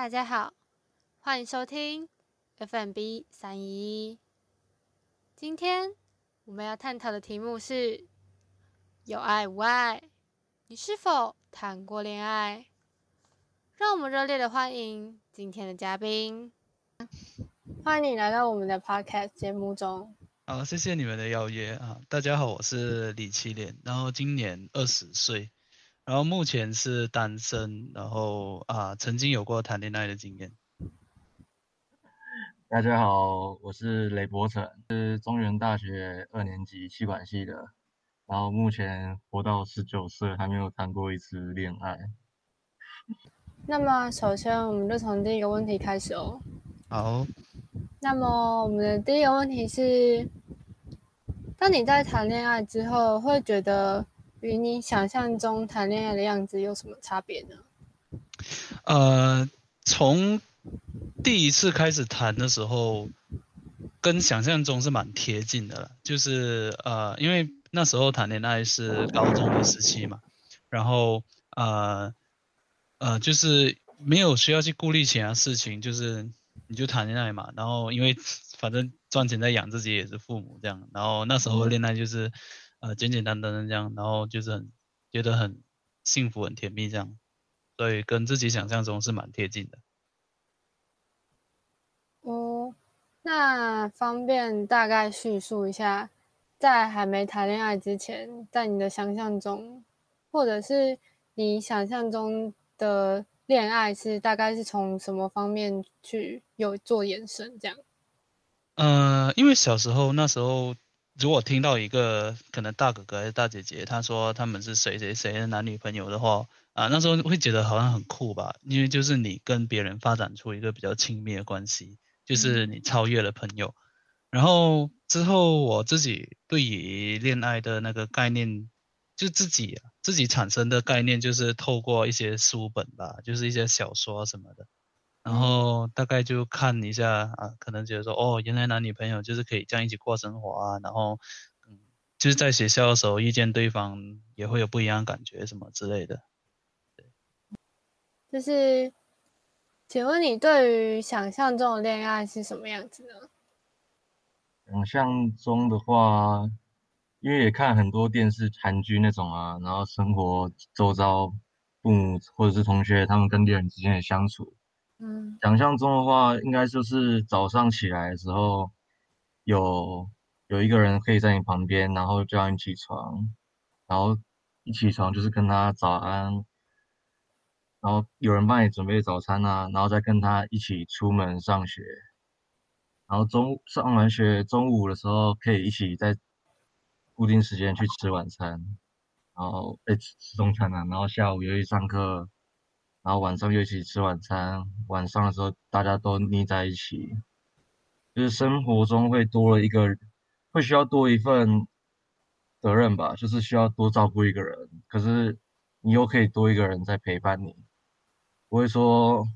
大家好，欢迎收听 FMB 三一一。今天我们要探讨的题目是：有爱无爱？你是否谈过恋爱？让我们热烈的欢迎今天的嘉宾，欢迎你来到我们的 Podcast 节目中。好，谢谢你们的邀约啊！大家好，我是李七莲，然后今年二十岁。然后目前是单身，然后啊，曾经有过谈恋爱的经验。大家好，我是雷博成，是中原大学二年级气管系的，然后目前活到十九岁，还没有谈过一次恋爱。那么，首先我们就从第一个问题开始哦。好。那么，我们的第一个问题是：当你在谈恋爱之后，会觉得？与你想象中谈恋爱的样子有什么差别呢？呃，从第一次开始谈的时候，跟想象中是蛮贴近的了。就是呃，因为那时候谈恋爱是高中的时期嘛，然后呃呃，就是没有需要去顾虑其他事情，就是你就谈恋爱嘛。然后因为反正赚钱在养自己也是父母这样，然后那时候恋爱就是。呃，简简单单的这样，然后就是很觉得很幸福、很甜蜜这样，所以跟自己想象中是蛮贴近的。哦，那方便大概叙述一下，在还没谈恋爱之前，在你的想象中，或者是你想象中的恋爱是大概是从什么方面去有做延伸这样？呃，因为小时候那时候。如果听到一个可能大哥哥还是大姐姐，他说他们是谁谁谁的男女朋友的话，啊，那时候会觉得好像很酷吧，因为就是你跟别人发展出一个比较亲密的关系，就是你超越了朋友。然后之后我自己对于恋爱的那个概念，就自己自己产生的概念，就是透过一些书本吧，就是一些小说什么的。然后大概就看一下啊，可能觉得说哦，原来男女朋友就是可以这样一起过生活啊。然后，嗯，就是在学校的时候遇见对方也会有不一样感觉什么之类的。对，就是，请问你对于想象中的恋爱是什么样子呢？想象中的话，因为也看很多电视韩剧那种啊，然后生活周遭父母或者是同学他们跟恋人之间的相处。想象中的话，应该就是早上起来的时候，有有一个人可以在你旁边，然后叫你起床，然后一起床就是跟他早安，然后有人帮你准备早餐啊，然后再跟他一起出门上学，然后中上完学中午的时候可以一起在固定时间去吃晚餐，然后诶吃中餐啊，然后下午又去上课。然后晚上又一起吃晚餐，晚上的时候大家都腻在一起，就是生活中会多了一个，会需要多一份责任吧，就是需要多照顾一个人，可是你又可以多一个人在陪伴你，不会说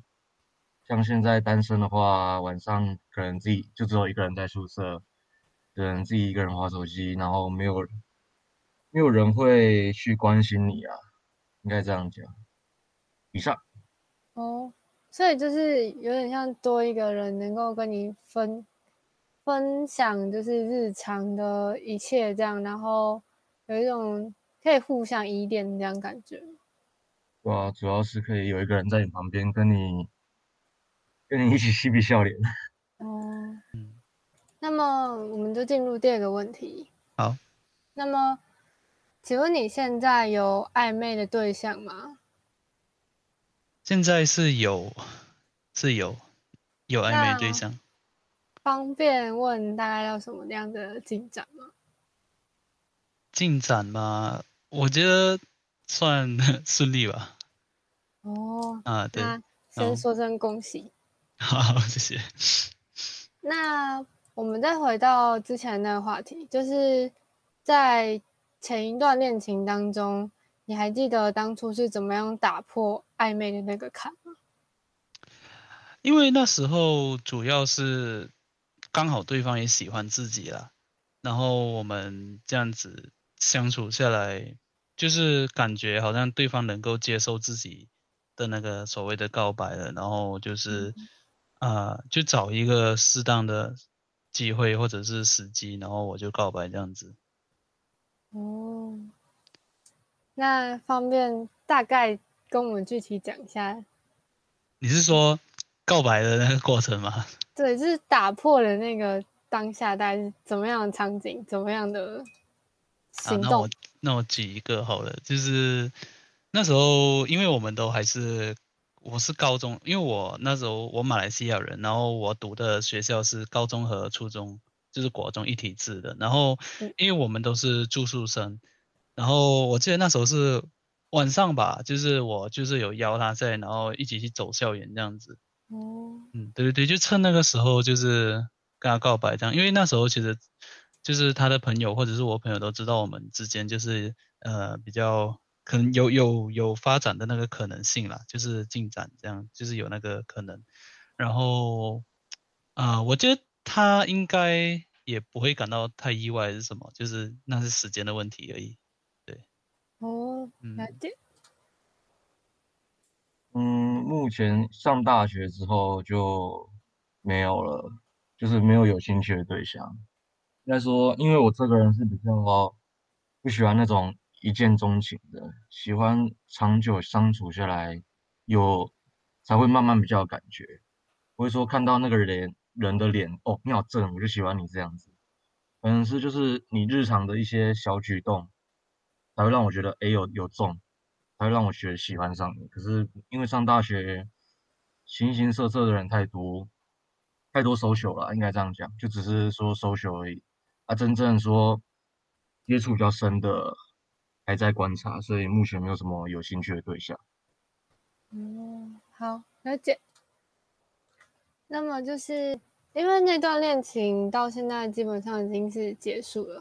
像现在单身的话，晚上可能自己就只有一个人在宿舍，只能自己一个人划手机，然后没有没有人会去关心你啊，应该这样讲。以上哦，所以就是有点像多一个人能够跟你分分享，就是日常的一切这样，然后有一种可以互相依恋这样感觉。对啊，主要是可以有一个人在你旁边，跟你跟你一起嬉皮笑脸。哦，嗯，那么我们就进入第二个问题。好，那么请问你现在有暧昧的对象吗？现在是有，是有，有暧昧对象。方便问大概要什么样的进展吗？进展吗？我觉得算 顺利吧。哦。啊，对。先说声恭喜。好，谢谢。那我们再回到之前那个话题，就是在前一段恋情当中。你还记得当初是怎么样打破暧昧的那个坎吗？因为那时候主要是刚好对方也喜欢自己了，然后我们这样子相处下来，就是感觉好像对方能够接受自己的那个所谓的告白了，然后就是啊、就找一个适当的机会或者是时机，然后我就告白这样子。哦，那方便大概跟我们具体讲一下？你是说告白的那个过程吗？对，就是打破了那个当下大概是怎么样的场景，怎么样的啊，行动那我？那我举一个好了，就是那时候，因为我们都还是我是高中，因为我那时候我马来西亚人，然后我读的学校是高中和初中，就是国中一体制的，然后嗯因为我们都是住宿生，然后我记得那时候是晚上吧，就是我就是有邀他在，然后一起去走校园这样子，哦，嗯，对对对，就趁那个时候就是跟他告白这样，因为那时候其实就是他的朋友或者是我朋友都知道我们之间就是呃比较可能有有有发展的那个可能性啦，就是进展这样，就是有那个可能。然后啊、我觉得他应该也不会感到太意外是什么，就是那是时间的问题而已。哦，嗯了解。嗯，目前上大学之后就没有了，就是没有有兴趣的对象。应该说，因为我这个人是比较不喜欢那种一见钟情的，喜欢长久相处下来有才会慢慢比较有感觉。不会说看到那个人人的脸，哦，你好正，我就喜欢你这样子。可能是就是你日常的一些小举动，才会让我觉得，哎，有有中。才会让我觉得喜欢上你。可是因为上大学，形形色色的人太多，太多 social 了，应该这样讲，就只是说 social 而已。啊，真正说接触比较深的，还在观察，所以目前没有什么有兴趣的对象。嗯，好，了解。那么就是因为那段恋情到现在基本上已经是结束了。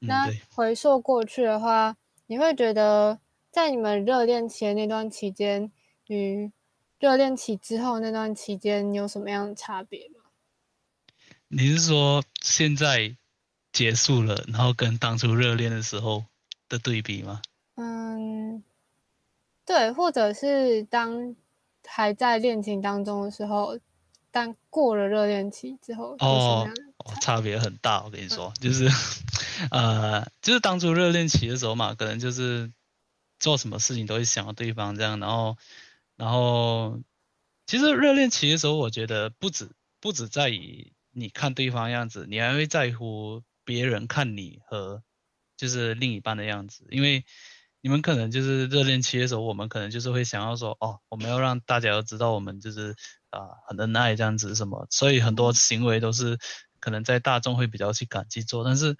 嗯，那。回溯过去的话，你会觉得在你们热恋期的那段期间，与热恋期之后那段期间有什么样的差别吗？你是说现在结束了，然后跟当初热恋的时候的对比吗？嗯，对，或者是当还在恋情当中的时候，但过了热恋期之后哦？差别很大，我跟你说，就是，呃，就是当初热恋期的时候嘛，可能就是做什么事情都会想到对方这样，然后，然后，其实热恋期的时候，我觉得不止不止在于你看对方样子，你还会在乎别人看你和就是另一半的样子，因为你们可能就是热恋期的时候，我们可能就是会想要说，哦，我们要让大家都知道我们就是啊、很恩爱这样子什么，所以很多行为都是可能在大众会比较去敢去做，但是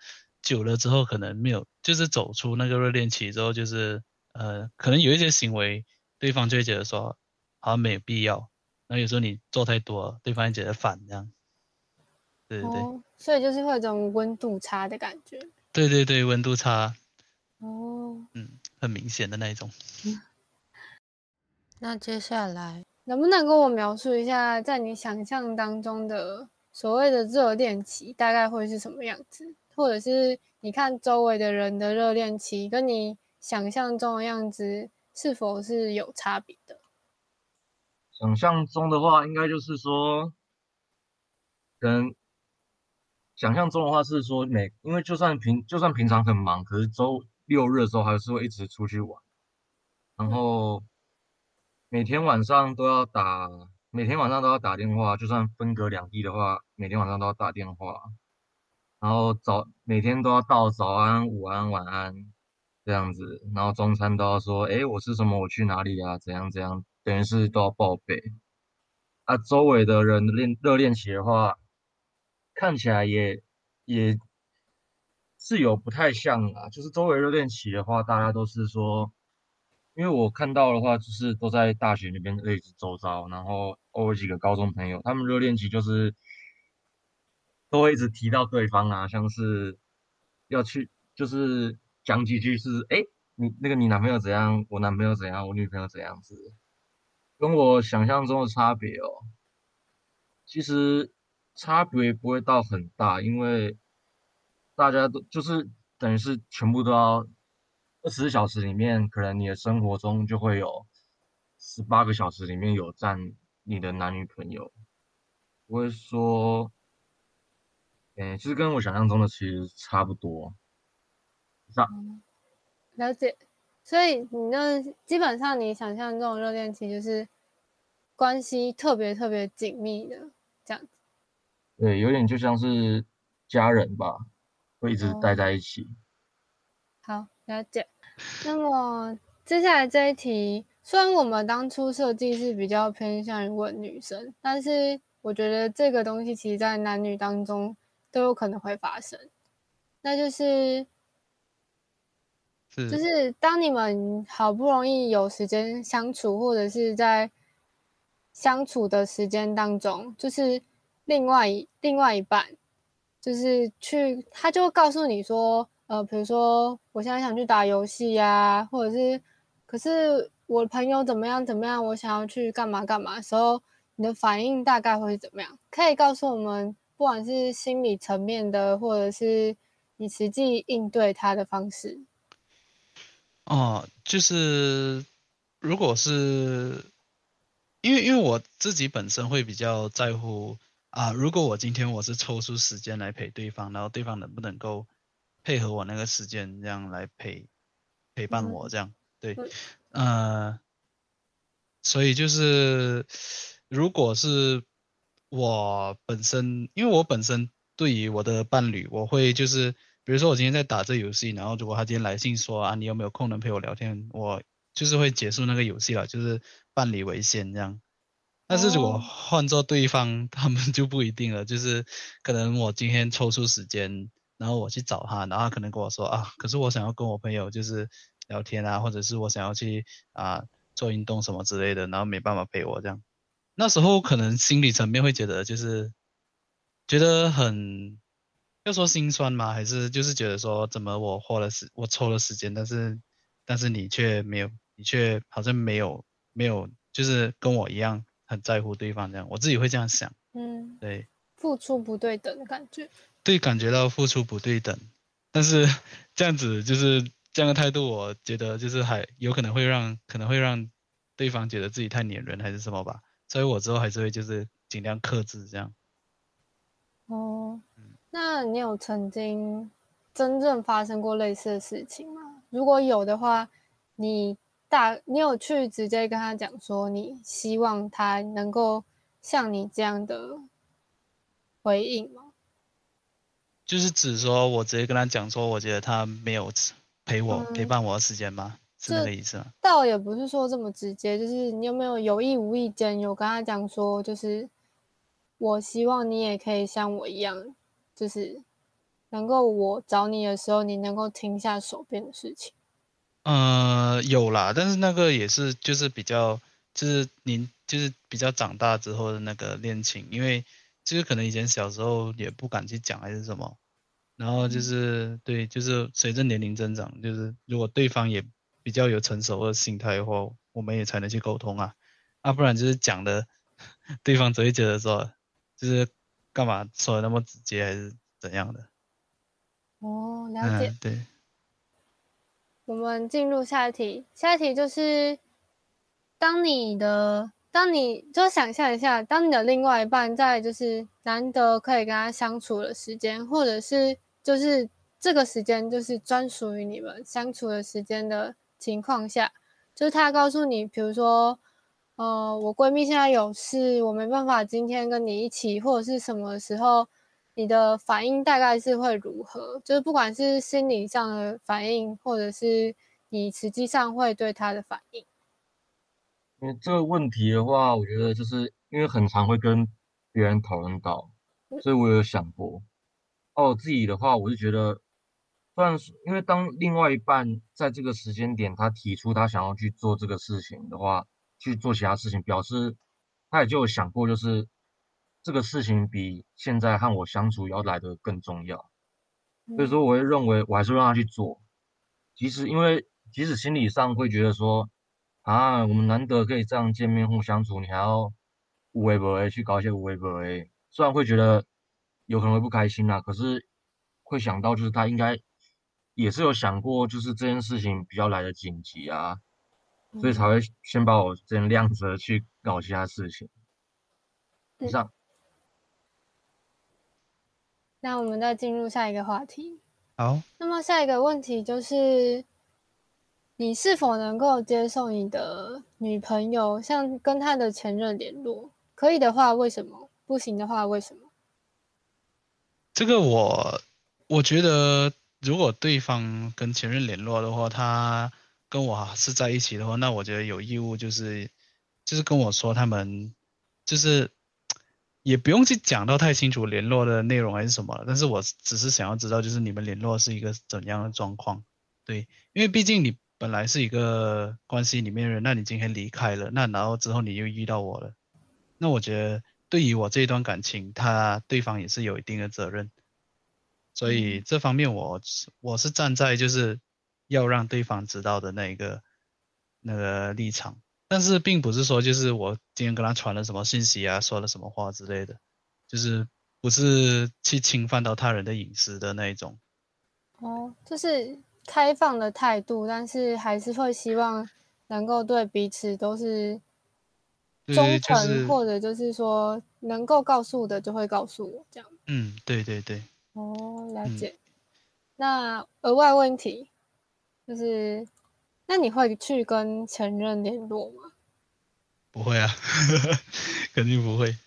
久了之后可能没有，就是走出那个热恋期之后，就是呃，可能有一些行为，对方就会觉得说好像没有必要，然后有时候你做太多了，对方也觉得烦这样。对对对、哦，所以就是会有一种温度差的感觉。对对对，温度差，哦，嗯，很明显的那一种。那接下来能不能跟我描述一下，在你想象当中的所谓的热恋期大概会是什么样子？或者是你看周围的人的热恋期，跟你想象中的样子是否是有差别的？想象中的话，应该就是说，可能想象中的话是说每，因为就算平就算平常很忙，可是周六日的时候还是会一直出去玩，然后每天晚上都要打，每天晚上都要打电话，就算分隔两地的话，每天晚上都要打电话，然后早每天都要到早安、午安、晚安这样子，然后中餐都要说，诶，我吃什么，我去哪里啊，怎样怎样，等于是都要报备。啊，周围的人的恋热恋期的话，看起来也也是有不太像啊，就是周围热恋期的话，大家都是说，因为我看到的话，就是都在大学那边类似周遭，然后偶尔几个高中朋友，他们热恋期就是都会一直提到对方啊，像是要去就是讲几句是，哎，你那个你男朋友怎样，我男朋友怎样，我女朋友怎样子，跟我想象中的差别哦，其实差别不会到很大，因为大家都就是等于是全部都要二十四小时里面，可能你的生活中就会有十八个小时里面有占你的男女朋友，不会说，嗯，其实跟我想象中的其实差不多。了解，所以你那基本上你想象这种热恋期就是关系特别特别紧密的这样子。对，有点就像是家人吧，会一直待在一起。好，了解。那么接下来这一题，虽然我们当初设计是比较偏向于问女生，但是我觉得这个东西其实在男女当中都有可能会发生，那就是。就是当你们好不容易有时间相处，或者是在相处的时间当中，就是另外一另外一半，就是去他就会告诉你说，呃，比如说我现在想去打游戏呀，或者是可是我朋友怎么样怎么样，我想要去干嘛干嘛的时候，你的反应大概会是怎么样？可以告诉我们，不管是心理层面的，或者是你实际应对他的方式。哦，就是如果是，因为因为我自己本身会比较在乎啊，如果我今天我是抽出时间来陪对方，然后对方能不能够配合我那个时间，这样来陪陪伴我这样，对，呃，所以就是如果是我本身，因为我本身对于我的伴侣，我会就是。比如说我今天在打这游戏，然后如果他今天来信说啊，你有没有空能陪我聊天？我就是会结束那个游戏了，就是伴侣为先这样。但是如果换做对方，他们就不一定了，就是可能我今天抽出时间，然后我去找他，然后他可能跟我说啊，可是我想要跟我朋友就是聊天啊，或者是我想要去啊做运动什么之类的，然后没办法陪我这样。那时候可能心理层面会觉得就是觉得很。要说心酸吗？还是就是觉得说，怎么我花了时，我抽了时间，但是但是你却没有，你却好像没有没有，就是跟我一样很在乎对方这样，我自己会这样想。嗯，对，付出不对等的感觉。对，感觉到付出不对等，但是这样子就是这样的态度，我觉得就是还有可能会让可能会让对方觉得自己太黏人还是什么吧，所以我之后还是会就是尽量克制这样。哦。那你有曾经真正发生过类似的事情吗？如果有的话，你大你有去直接跟他讲说，你希望他能够像你这样的回应吗？就是指说我直接跟他讲说，我觉得他没有陪我陪伴我的时间吗？是那个意思吗？倒也不是说这么直接，就是你有没有有意无意间有跟他讲说，就是我希望你也可以像我一样。就是能够我找你的时候，你能够停下手边的事情。呃，有啦，但是那个也是就是比较就是您就是比较长大之后的那个恋情，因为就是可能以前小时候也不敢去讲还是什么，然后就是对，就是随着年龄增长，就是如果对方也比较有成熟的心态的话，我们也才能去沟通啊，啊，不然就是讲的对方只会觉得说就是。干嘛说的那么直接，还是怎样的？哦，了解。对。我们进入下一题，下一题就是：当你的，当你就想象一下，当你的另外一半在就是难得可以跟他相处的时间，或者是就是这个时间就是专属于你们相处的时间的情况下，就是他告诉你，比如说。呃，我闺蜜现在有事，我没办法今天跟你一起，或者是什么时候，你的反应大概是会如何？就是不管是心理上的反应，或者是你实际上会对他的反应。因为这个问题的话，我觉得就是因为很常会跟别人讨论到，所以我有想过。哦，自己的话，我是觉得，算是因为当另外一半在这个时间点，他提出他想要去做这个事情的话。去做其他事情，表示他也就有想过，就是这个事情比现在和我相处要来的更重要。所以说，我会认为我还是让他去做，即使因为即使心理上会觉得说啊，我们难得可以这样见面互相处，你还要无微不微去搞一些无微不微，虽然会觉得有可能会不开心啦，可是会想到就是他应该也是有想过，就是这件事情比较来的紧急啊。所以才会先把我先晾着去搞其他事情。以上。那我们再进入下一个话题。好，那么下一个问题就是，你是否能够接受你的女朋友像跟她的前任联络？可以的话，为什么？不行的话，为什么？这个我我觉得，如果对方跟前任联络的话，他跟我是在一起的话，那我觉得有义务就是就是跟我说他们就是也不用去讲到太清楚联络的内容还是什么了，但是我只是想要知道就是你们联络是一个怎样的状况，对，因为毕竟你本来是一个关系里面的人，那你今天离开了，那然后之后你又遇到我了，那我觉得对于我这一段感情，他对方也是有一定的责任，所以这方面我我是站在就是要让对方知道的那一个那个立场，但是并不是说就是我今天跟他传了什么信息啊，说了什么话之类的，就是不是去侵犯到他人的隐私的那一种。哦，就是开放的态度，但是还是会希望能够对彼此都是忠诚，是或者就是说能够告诉的就会告诉我这样。嗯，对对对，哦，了嗯解。那额外问题就是，那你会去跟前任联络吗？不会啊，肯定不会。嗯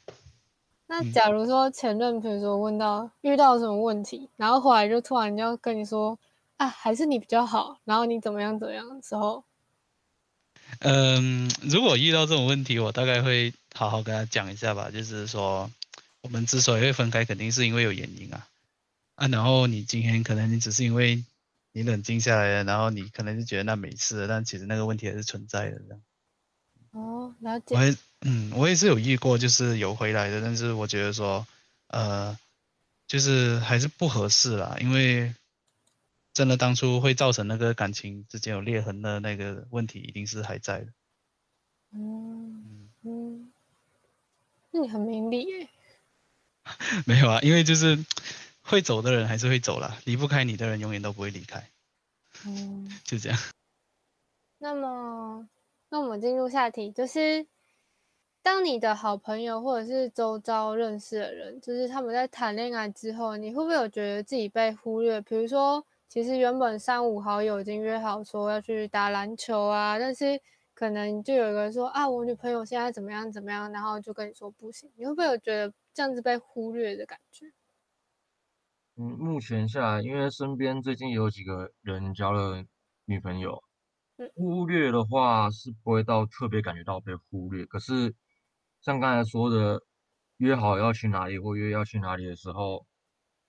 那假如说前任，比如说问到遇到什么问题，然后后来就突然要跟你说啊，还是你比较好，然后你怎么样怎么样的时候，嗯，如果遇到这种问题，我大概会好好跟他讲一下吧。就是说，我们之所以会分开，肯定是因为有原因啊。啊，然后你今天可能你只是因为你冷静下来了，然后你可能就觉得那没事了，但其实那个问题还是存在的。这样，哦，了解我。也嗯，我也是有遇过，就是有回来的，但是我觉得说，呃，就是还是不合适啦，因为真的当初会造成那个感情之间有裂痕的那个问题，一定是还在的。嗯嗯，那你很明理耶。没有啊，因为就是会走的人还是会走了，离不开你的人永远都不会离开，嗯，就这样。那么，那我们进入下题，就是当你的好朋友或者是周遭认识的人，就是他们在谈恋爱之后，你会不会有觉得自己被忽略？比如说，其实原本三五好友已经约好说要去打篮球啊，但是可能就有一个人说啊，我女朋友现在怎么样怎么样，然后就跟你说不行，你会不会有觉得这样子被忽略的感觉？嗯，目前下来，因为身边最近也有几个人交了女朋友嗯，忽略的话是不会到特别感觉到被忽略。可是像刚才说的，约好要去哪里或约要去哪里的时候，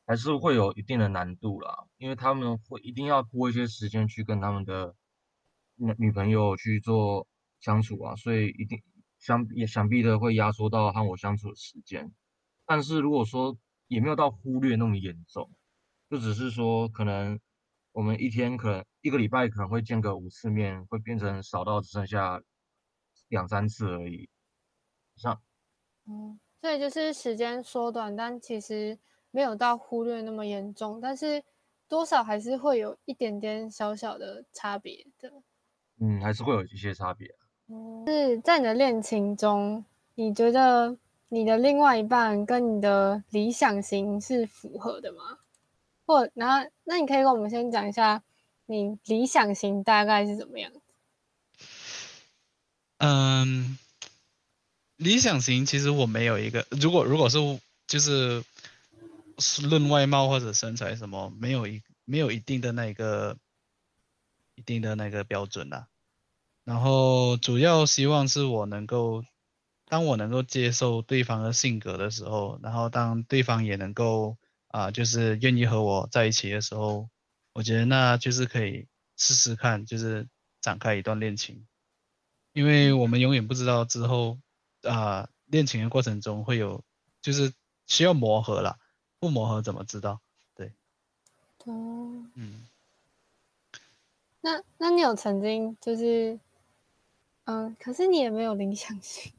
还是会有一定的难度啦，因为他们会一定要拨一些时间去跟他们的女女朋友去做相处啊，所以一定想也想必的会压缩到和我相处的时间。但是如果说也没有到忽略那么严重，就只是说可能我们一天可能一个礼拜可能会见个五次面，会变成少到只剩下两三次而已。上嗯，所以就是时间缩短，但其实没有到忽略那么严重，但是多少还是会有一点点小小的差别的。嗯，还是会有一些差别。是在你的恋情中，你觉得你的另外一半跟你的理想型是符合的吗？或然后，那你可以跟我们先讲一下你理想型大概是怎么样？嗯，理想型其实我没有一个，如果如果是就是论外貌或者身材什么，没有一没有一定的那个一定的那个标准啦。然后主要希望是我能够，当我能够接受对方的性格的时候，然后当对方也能够啊、就是愿意和我在一起的时候，我觉得那就是可以试试看，就是展开一段恋情。因为我们永远不知道之后啊、恋情的过程中会有，就是需要磨合了，不磨合怎么知道？对哦，嗯，那那你有曾经就是，嗯，可是你也没有理想型，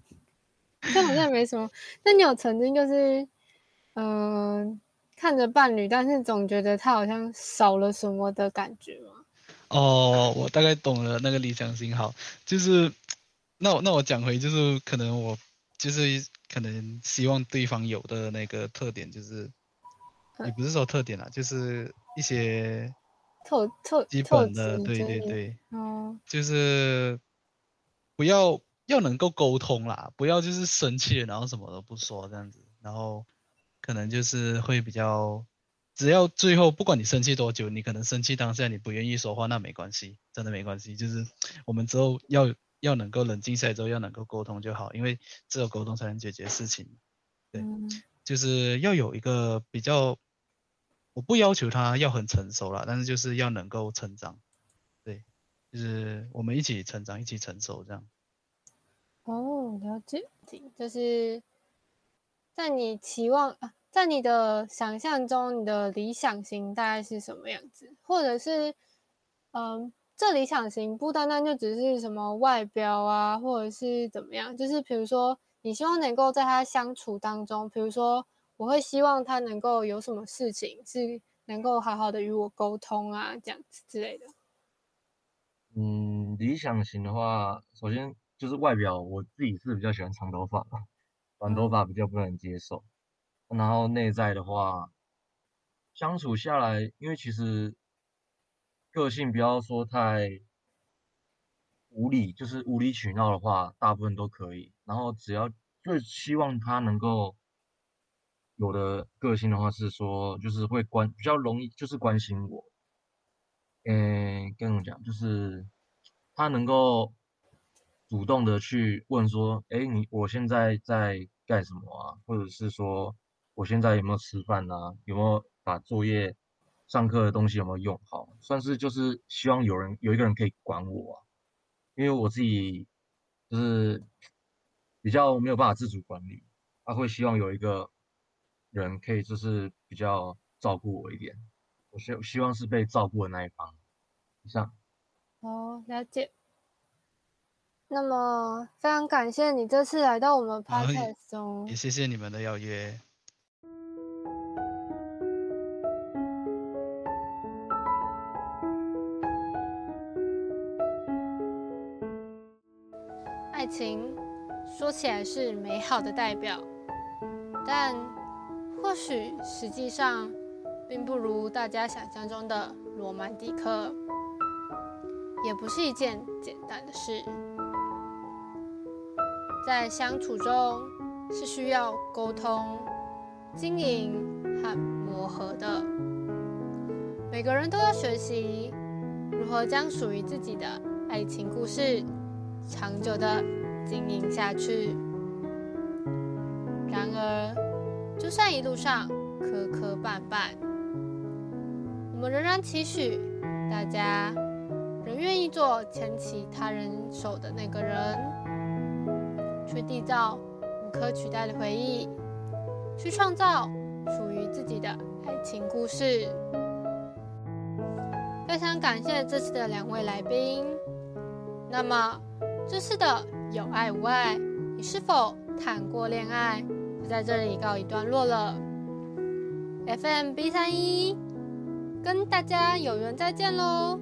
这好像没什么。那你有曾经就是，嗯，看着伴侣，但是总觉得他好像少了什么的感觉吗？哦，我大概懂了那个理想型。好，就是那我那我讲回，就是可能我就是可能希望对方有的那个特点，就是也不是说特点啦，就是一些特特基本的，对对对，哦，就是不要要能够沟通啦，不要就是生气然后什么都不说这样子，然后可能就是会比较。只要最后不管你生气多久，你可能生气当下你不愿意说话，那没关系，真的没关系。就是我们之后要要能够冷静下来之后，要能够沟通就好，因为只有沟通才能解决事情。对，就是要有一个比较，我不要求他要很成熟了，但是就是要能够成长。对，就是我们一起成长，一起成熟这样。哦，了解，就是在你期望啊。在你的想象中，你的理想型大概是什么样子？或者是，嗯，这理想型不单单就只是什么外表啊，或者是怎么样？就是比如说，你希望能够在他相处当中，比如说，我会希望他能够有什么事情是能够好好的与我沟通啊，这样子之类的。嗯，理想型的话，首先就是外表，我自己是比较喜欢长头发，短头发比较不能接受。然后内在的话，相处下来，因为其实个性不要说太无理，就是无理取闹的话，大部分都可以。然后只要最希望他能够有的个性的话，是说就是会关比较容易，就是关心我。嗯，跟我讲，就是他能够主动的去问说，哎，你我现在在干什么啊？或者是说。我现在有没有吃饭啊？有没有把作业、上课的东西有没有用好？算是就是希望有人有一个人可以管我啊，因为我自己就是比较没有办法自主管理，他会希望有一个人可以就是比较照顾我一点。我希希望是被照顾的那一方。以上。哦，了解。那么非常感谢你这次来到我们 podcast 中，也谢谢你们的邀约。爱情说起来是美好的代表，但或许实际上并不如大家想象中的罗曼蒂克，也不是一件简单的事。在相处中是需要沟通、经营和磨合的。每个人都要学习如何将属于自己的爱情故事。长久的经营下去。然而，就算一路上磕磕绊绊，我们仍然期许大家仍愿意做牵起他人手的那个人，去缔造无可取代的回忆，去创造属于自己的爱情故事。非常感谢这次的两位来宾。那么。这次的有爱无爱，你是否谈过恋爱？就在这里告一段落了。FM B 三一，跟大家有缘再见喽。